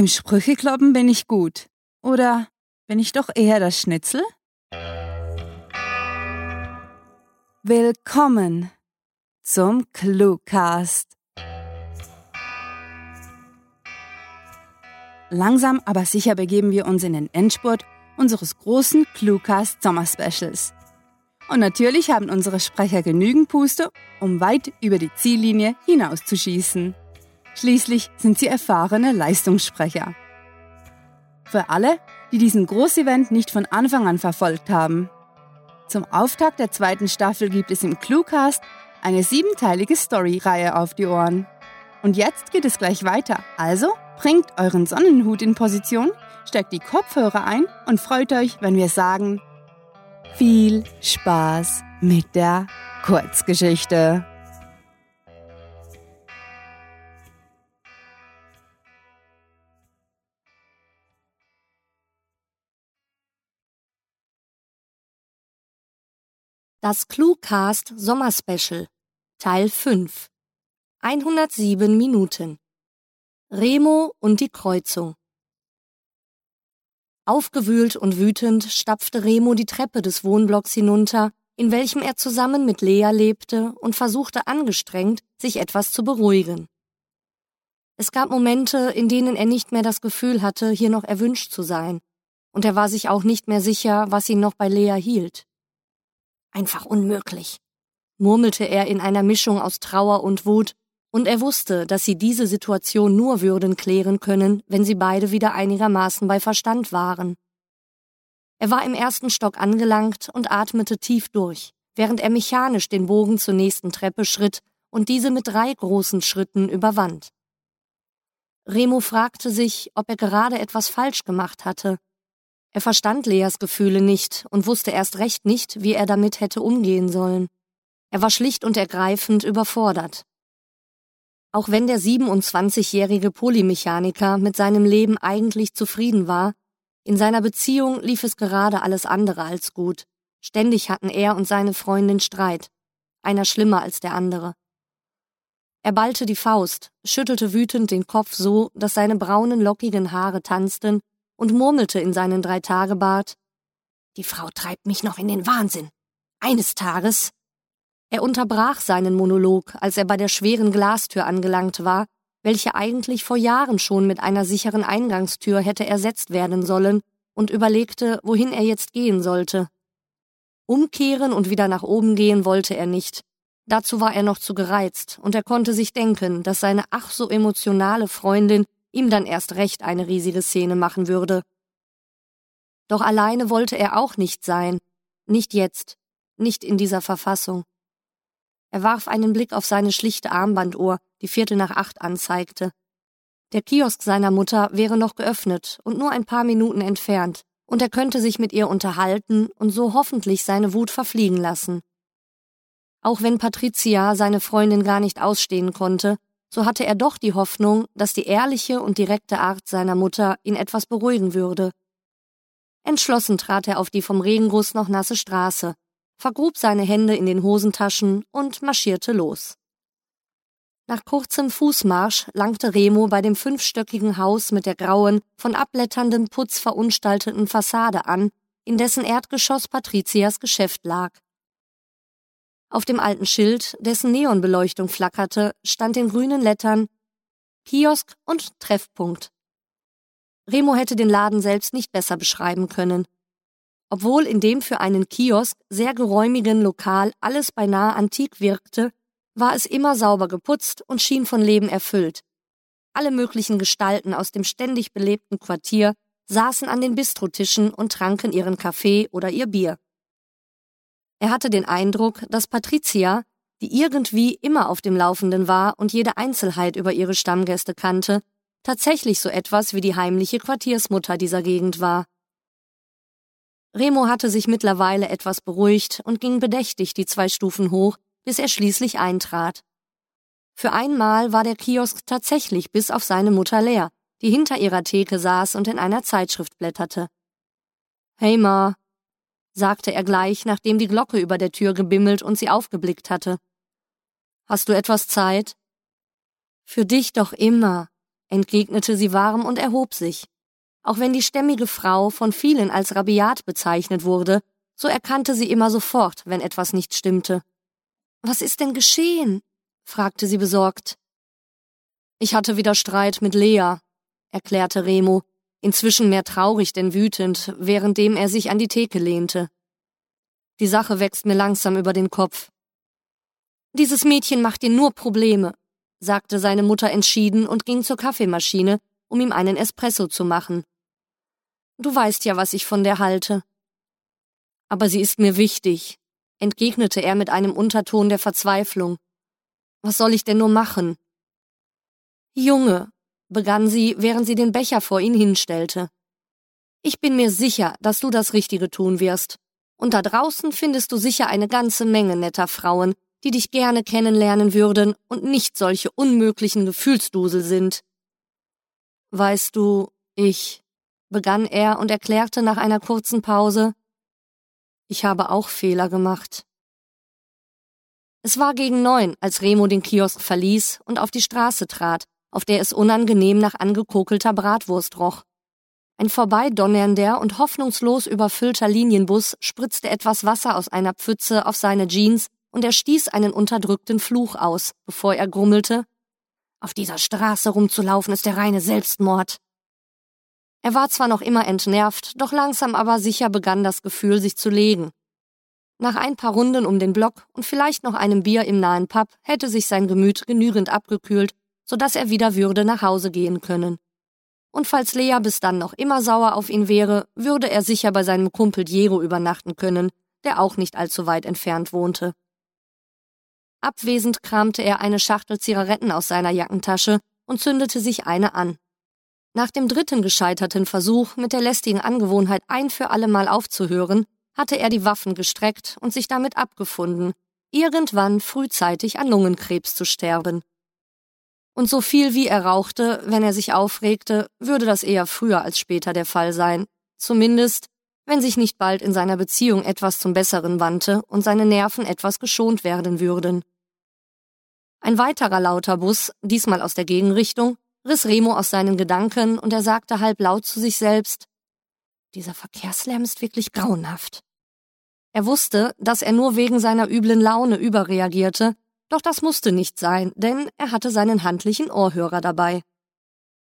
Im Sprüchekloppen bin ich gut. Oder bin ich doch eher das Schnitzel? Willkommen zum Cluecast. Langsam aber sicher begeben wir uns in den Endspurt unseres großen Cluecast Sommerspecials. Und natürlich haben unsere Sprecher genügend Puste, um weit über die Ziellinie hinauszuschießen. Schließlich sind sie erfahrene Leistungssprecher. Für alle, die diesen Großevent nicht von Anfang an verfolgt haben. Zum Auftakt der zweiten Staffel gibt es im Cluecast eine siebenteilige Story-Reihe auf die Ohren. Und jetzt geht es gleich weiter. Also bringt euren Sonnenhut in Position, steckt die Kopfhörer ein und freut euch, wenn wir sagen, viel Spaß mit der Kurzgeschichte. Das Cluecast Sommerspecial Teil 5 107 Minuten Remo und die Kreuzung Aufgewühlt und wütend stapfte Remo die Treppe des Wohnblocks hinunter, in welchem er zusammen mit Lea lebte und versuchte angestrengt, sich etwas zu beruhigen. Es gab Momente, in denen er nicht mehr das Gefühl hatte, hier noch erwünscht zu sein, und er war sich auch nicht mehr sicher, was ihn noch bei Lea hielt. Einfach unmöglich, murmelte er in einer Mischung aus Trauer und Wut, und er wusste, dass sie diese Situation nur würden klären können, wenn sie beide wieder einigermaßen bei Verstand waren. Er war im ersten Stock angelangt und atmete tief durch, während er mechanisch den Bogen zur nächsten Treppe schritt und diese mit drei großen Schritten überwand. Remo fragte sich, ob er gerade etwas falsch gemacht hatte, er verstand Leas Gefühle nicht und wusste erst recht nicht, wie er damit hätte umgehen sollen. Er war schlicht und ergreifend überfordert. Auch wenn der 27-jährige Polymechaniker mit seinem Leben eigentlich zufrieden war, in seiner Beziehung lief es gerade alles andere als gut. Ständig hatten er und seine Freundin Streit, einer schlimmer als der andere. Er ballte die Faust, schüttelte wütend den Kopf so, dass seine braunen lockigen Haare tanzten und murmelte in seinen Dreitagebart Die Frau treibt mich noch in den Wahnsinn. Eines Tages. Er unterbrach seinen Monolog, als er bei der schweren Glastür angelangt war, welche eigentlich vor Jahren schon mit einer sicheren Eingangstür hätte ersetzt werden sollen, und überlegte, wohin er jetzt gehen sollte. Umkehren und wieder nach oben gehen wollte er nicht. Dazu war er noch zu gereizt, und er konnte sich denken, dass seine ach so emotionale Freundin ihm dann erst recht eine riesige Szene machen würde. Doch alleine wollte er auch nicht sein, nicht jetzt, nicht in dieser Verfassung. Er warf einen Blick auf seine schlichte Armbanduhr, die Viertel nach acht anzeigte. Der Kiosk seiner Mutter wäre noch geöffnet und nur ein paar Minuten entfernt, und er könnte sich mit ihr unterhalten und so hoffentlich seine Wut verfliegen lassen. Auch wenn Patricia seine Freundin gar nicht ausstehen konnte, so hatte er doch die Hoffnung, dass die ehrliche und direkte Art seiner Mutter ihn etwas beruhigen würde. Entschlossen trat er auf die vom Regenguss noch nasse Straße, vergrub seine Hände in den Hosentaschen und marschierte los. Nach kurzem Fußmarsch langte Remo bei dem fünfstöckigen Haus mit der grauen, von abblätterndem Putz verunstalteten Fassade an, in dessen Erdgeschoss Patrizias Geschäft lag. Auf dem alten Schild, dessen Neonbeleuchtung flackerte, stand in grünen Lettern Kiosk und Treffpunkt. Remo hätte den Laden selbst nicht besser beschreiben können. Obwohl in dem für einen Kiosk sehr geräumigen Lokal alles beinahe antik wirkte, war es immer sauber geputzt und schien von Leben erfüllt. Alle möglichen Gestalten aus dem ständig belebten Quartier saßen an den Bistrotischen und tranken ihren Kaffee oder ihr Bier. Er hatte den Eindruck, dass Patricia, die irgendwie immer auf dem Laufenden war und jede Einzelheit über ihre Stammgäste kannte, tatsächlich so etwas wie die heimliche Quartiersmutter dieser Gegend war. Remo hatte sich mittlerweile etwas beruhigt und ging bedächtig die zwei Stufen hoch, bis er schließlich eintrat. Für einmal war der Kiosk tatsächlich bis auf seine Mutter leer, die hinter ihrer Theke saß und in einer Zeitschrift blätterte. Hey Ma, sagte er gleich, nachdem die Glocke über der Tür gebimmelt und sie aufgeblickt hatte. Hast du etwas Zeit? Für dich doch immer, entgegnete sie warm und erhob sich. Auch wenn die stämmige Frau von vielen als rabiat bezeichnet wurde, so erkannte sie immer sofort, wenn etwas nicht stimmte. Was ist denn geschehen? fragte sie besorgt. Ich hatte wieder Streit mit Lea, erklärte Remo, inzwischen mehr traurig denn wütend, währenddem er sich an die Theke lehnte. Die Sache wächst mir langsam über den Kopf. Dieses Mädchen macht dir nur Probleme, sagte seine Mutter entschieden und ging zur Kaffeemaschine, um ihm einen Espresso zu machen. Du weißt ja, was ich von der halte. Aber sie ist mir wichtig, entgegnete er mit einem Unterton der Verzweiflung. Was soll ich denn nur machen? Junge, begann sie, während sie den Becher vor ihn hinstellte. Ich bin mir sicher, dass du das Richtige tun wirst. Und da draußen findest du sicher eine ganze Menge netter Frauen, die dich gerne kennenlernen würden und nicht solche unmöglichen Gefühlsdusel sind. Weißt du, ich, begann er und erklärte nach einer kurzen Pause, ich habe auch Fehler gemacht. Es war gegen neun, als Remo den Kiosk verließ und auf die Straße trat, auf der es unangenehm nach angekokelter Bratwurst roch. Ein vorbeidonnernder und hoffnungslos überfüllter Linienbus spritzte etwas Wasser aus einer Pfütze auf seine Jeans und er stieß einen unterdrückten Fluch aus, bevor er grummelte, auf dieser Straße rumzulaufen ist der reine Selbstmord. Er war zwar noch immer entnervt, doch langsam aber sicher begann das Gefühl, sich zu legen. Nach ein paar Runden um den Block und vielleicht noch einem Bier im nahen Pub hätte sich sein Gemüt genügend abgekühlt, so dass er wieder würde nach Hause gehen können. Und falls Lea bis dann noch immer sauer auf ihn wäre, würde er sicher bei seinem Kumpel Diego übernachten können, der auch nicht allzu weit entfernt wohnte. Abwesend kramte er eine Schachtel Zigaretten aus seiner Jackentasche und zündete sich eine an. Nach dem dritten gescheiterten Versuch, mit der lästigen Angewohnheit ein für allemal aufzuhören, hatte er die Waffen gestreckt und sich damit abgefunden, irgendwann frühzeitig an Lungenkrebs zu sterben. Und so viel wie er rauchte, wenn er sich aufregte, würde das eher früher als später der Fall sein. Zumindest, wenn sich nicht bald in seiner Beziehung etwas zum Besseren wandte und seine Nerven etwas geschont werden würden. Ein weiterer lauter Bus, diesmal aus der Gegenrichtung, riss Remo aus seinen Gedanken und er sagte halb laut zu sich selbst, dieser Verkehrslärm ist wirklich grauenhaft. Er wusste, dass er nur wegen seiner üblen Laune überreagierte, doch das musste nicht sein, denn er hatte seinen handlichen Ohrhörer dabei.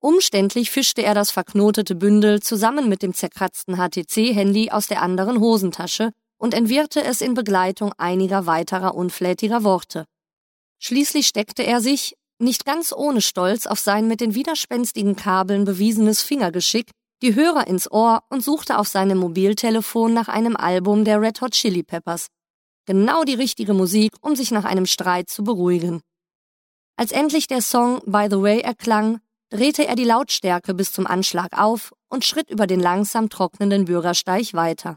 Umständlich fischte er das verknotete Bündel zusammen mit dem zerkratzten HTC-Handy aus der anderen Hosentasche und entwirrte es in Begleitung einiger weiterer unflätiger Worte. Schließlich steckte er sich, nicht ganz ohne Stolz auf sein mit den widerspenstigen Kabeln bewiesenes Fingergeschick, die Hörer ins Ohr und suchte auf seinem Mobiltelefon nach einem Album der Red Hot Chili Peppers. Genau die richtige Musik, um sich nach einem Streit zu beruhigen. Als endlich der Song By the Way erklang, drehte er die Lautstärke bis zum Anschlag auf und schritt über den langsam trocknenden Bürgersteig weiter.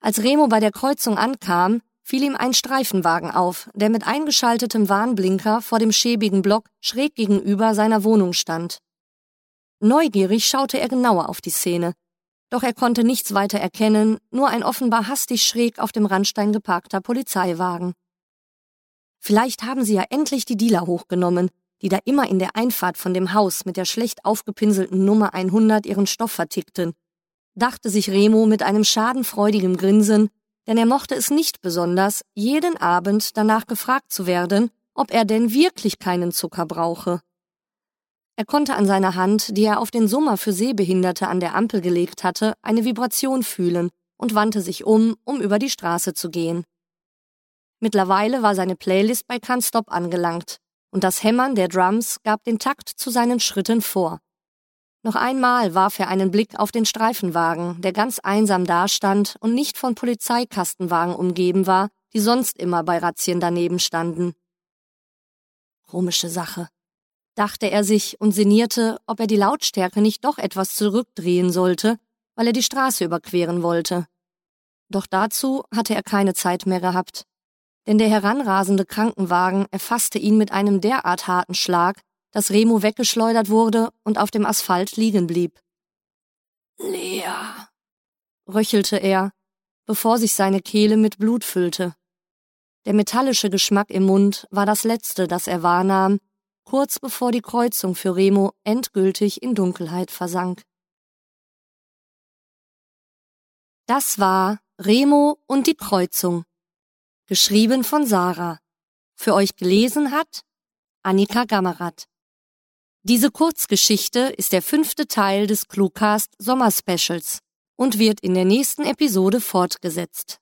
Als Remo bei der Kreuzung ankam, fiel ihm ein Streifenwagen auf, der mit eingeschaltetem Warnblinker vor dem schäbigen Block schräg gegenüber seiner Wohnung stand. Neugierig schaute er genauer auf die Szene, doch er konnte nichts weiter erkennen, nur ein offenbar hastig schräg auf dem Randstein geparkter Polizeiwagen. Vielleicht haben sie ja endlich die Dealer hochgenommen, die da immer in der Einfahrt von dem Haus mit der schlecht aufgepinselten Nummer 100 ihren Stoff vertickten, dachte sich Remo mit einem schadenfreudigen Grinsen denn er mochte es nicht besonders, jeden Abend danach gefragt zu werden, ob er denn wirklich keinen Zucker brauche. Er konnte an seiner Hand, die er auf den Summer für Sehbehinderte an der Ampel gelegt hatte, eine Vibration fühlen und wandte sich um, um über die Straße zu gehen. Mittlerweile war seine Playlist bei Can't Stop angelangt, und das Hämmern der Drums gab den Takt zu seinen Schritten vor. Noch einmal warf er einen Blick auf den Streifenwagen, der ganz einsam dastand und nicht von Polizeikastenwagen umgeben war, die sonst immer bei Razzien daneben standen. Komische Sache, dachte er sich und sinnierte, ob er die Lautstärke nicht doch etwas zurückdrehen sollte, weil er die Straße überqueren wollte. Doch dazu hatte er keine Zeit mehr gehabt, denn der heranrasende Krankenwagen erfasste ihn mit einem derart harten Schlag, dass Remo weggeschleudert wurde und auf dem Asphalt liegen blieb. Lea, röchelte er, bevor sich seine Kehle mit Blut füllte. Der metallische Geschmack im Mund war das Letzte, das er wahrnahm, kurz bevor die Kreuzung für Remo endgültig in Dunkelheit versank. Das war Remo und die Kreuzung, geschrieben von Sarah. Für euch gelesen hat Annika Gammerath. Diese Kurzgeschichte ist der fünfte Teil des Cluecast Sommerspecials und wird in der nächsten Episode fortgesetzt.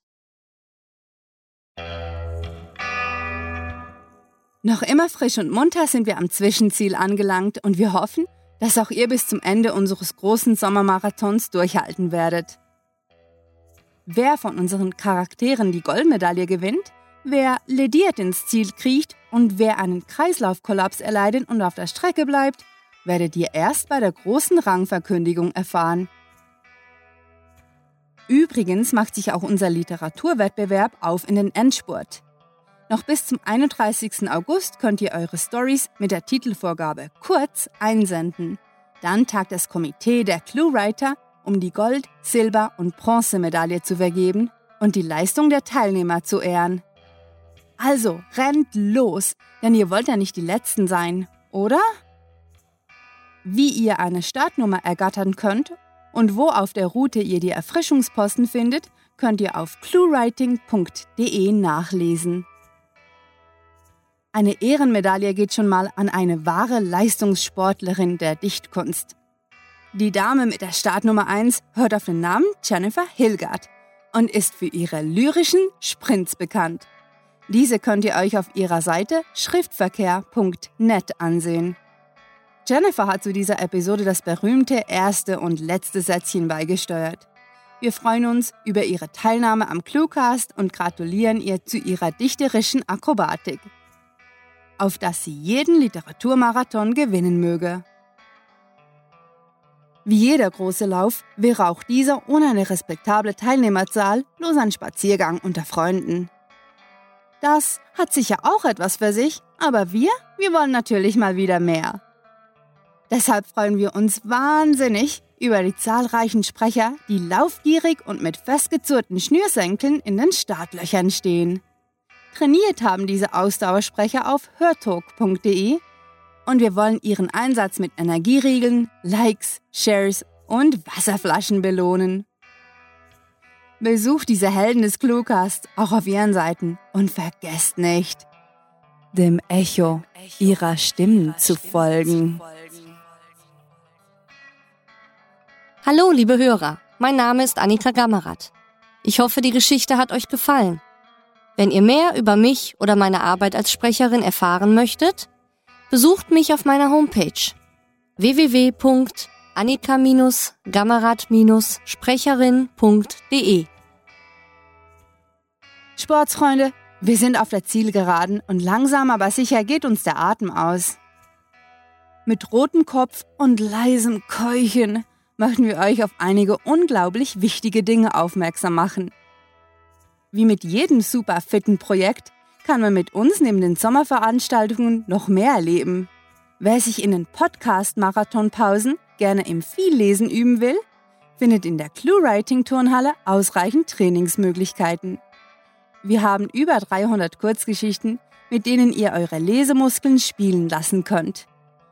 Noch immer frisch und munter sind wir am Zwischenziel angelangt und wir hoffen, dass auch ihr bis zum Ende unseres großen Sommermarathons durchhalten werdet. Wer von unseren Charakteren die Goldmedaille gewinnt, wer lediert ins Ziel kriecht und wer einen Kreislaufkollaps erleidet und auf der Strecke bleibt, werdet ihr erst bei der großen Rangverkündigung erfahren. Übrigens macht sich auch unser Literaturwettbewerb auf in den Endspurt. Noch bis zum 31. August könnt ihr eure Stories mit der Titelvorgabe kurz einsenden. Dann tagt das Komitee der Cluewriter, um die Gold-, Silber- und Bronzemedaille zu vergeben und die Leistung der Teilnehmer zu ehren. Also rennt los, denn ihr wollt ja nicht die Letzten sein, oder? Wie ihr eine Startnummer ergattern könnt und wo auf der Route ihr die Erfrischungsposten findet, könnt ihr auf cluewriting.de nachlesen. Eine Ehrenmedaille geht schon mal an eine wahre Leistungssportlerin der Dichtkunst. Die Dame mit der Startnummer 1 hört auf den Namen Jennifer Hilgard und ist für ihre lyrischen Sprints bekannt. Diese könnt ihr euch auf ihrer Seite schriftverkehr.net ansehen. Jennifer hat zu dieser Episode das berühmte erste und letzte Sätzchen beigesteuert. Wir freuen uns über ihre Teilnahme am Cluecast und gratulieren ihr zu ihrer dichterischen Akrobatik auf dass sie jeden Literaturmarathon gewinnen möge. Wie jeder große Lauf wäre auch dieser ohne eine respektable Teilnehmerzahl bloß ein Spaziergang unter Freunden. Das hat sicher auch etwas für sich, aber wir, wir wollen natürlich mal wieder mehr. Deshalb freuen wir uns wahnsinnig über die zahlreichen Sprecher, die laufgierig und mit festgezurrten Schnürsenkeln in den Startlöchern stehen. Trainiert haben diese Ausdauersprecher auf hörtalk.de und wir wollen ihren Einsatz mit Energieriegeln, Likes, Shares und Wasserflaschen belohnen. Besucht diese Helden des Cluecast auch auf ihren Seiten und vergesst nicht, dem Echo ihrer Stimmen zu folgen. Hallo, liebe Hörer, mein Name ist Annika Gammerath. Ich hoffe, die Geschichte hat euch gefallen. Wenn ihr mehr über mich oder meine Arbeit als Sprecherin erfahren möchtet, besucht mich auf meiner Homepage www.annika-gammerat-sprecherin.de. Sportsfreunde, wir sind auf der Zielgeraden und langsam aber sicher geht uns der Atem aus. Mit rotem Kopf und leisem Keuchen möchten wir euch auf einige unglaublich wichtige Dinge aufmerksam machen – wie mit jedem super fitten Projekt kann man mit uns neben den Sommerveranstaltungen noch mehr erleben. Wer sich in den Podcast-Marathon-Pausen gerne im Viellesen üben will, findet in der Clue-Writing-Turnhalle ausreichend Trainingsmöglichkeiten. Wir haben über 300 Kurzgeschichten, mit denen ihr eure Lesemuskeln spielen lassen könnt.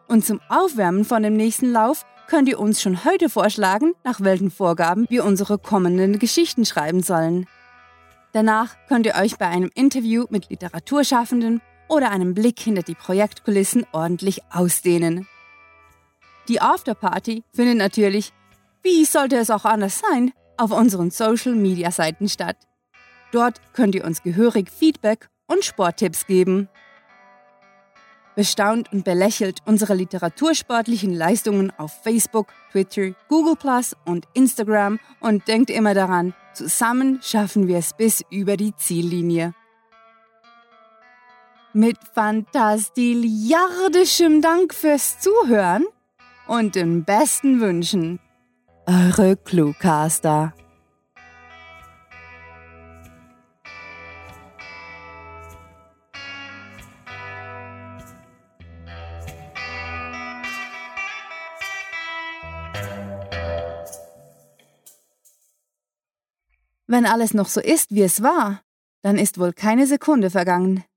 Und zum Aufwärmen von dem nächsten Lauf könnt ihr uns schon heute vorschlagen, nach welchen Vorgaben wir unsere kommenden Geschichten schreiben sollen. Danach könnt ihr euch bei einem Interview mit Literaturschaffenden oder einem Blick hinter die Projektkulissen ordentlich ausdehnen. Die Afterparty findet natürlich, wie sollte es auch anders sein, auf unseren Social-Media-Seiten statt. Dort könnt ihr uns gehörig Feedback und Sporttipps geben bestaunt und belächelt unsere literatursportlichen Leistungen auf Facebook, Twitter, Google Plus und Instagram und denkt immer daran, zusammen schaffen wir es bis über die Ziellinie. Mit fantastiliardischem Dank fürs Zuhören und den besten Wünschen. Eure Cluecaster. Wenn alles noch so ist, wie es war, dann ist wohl keine Sekunde vergangen,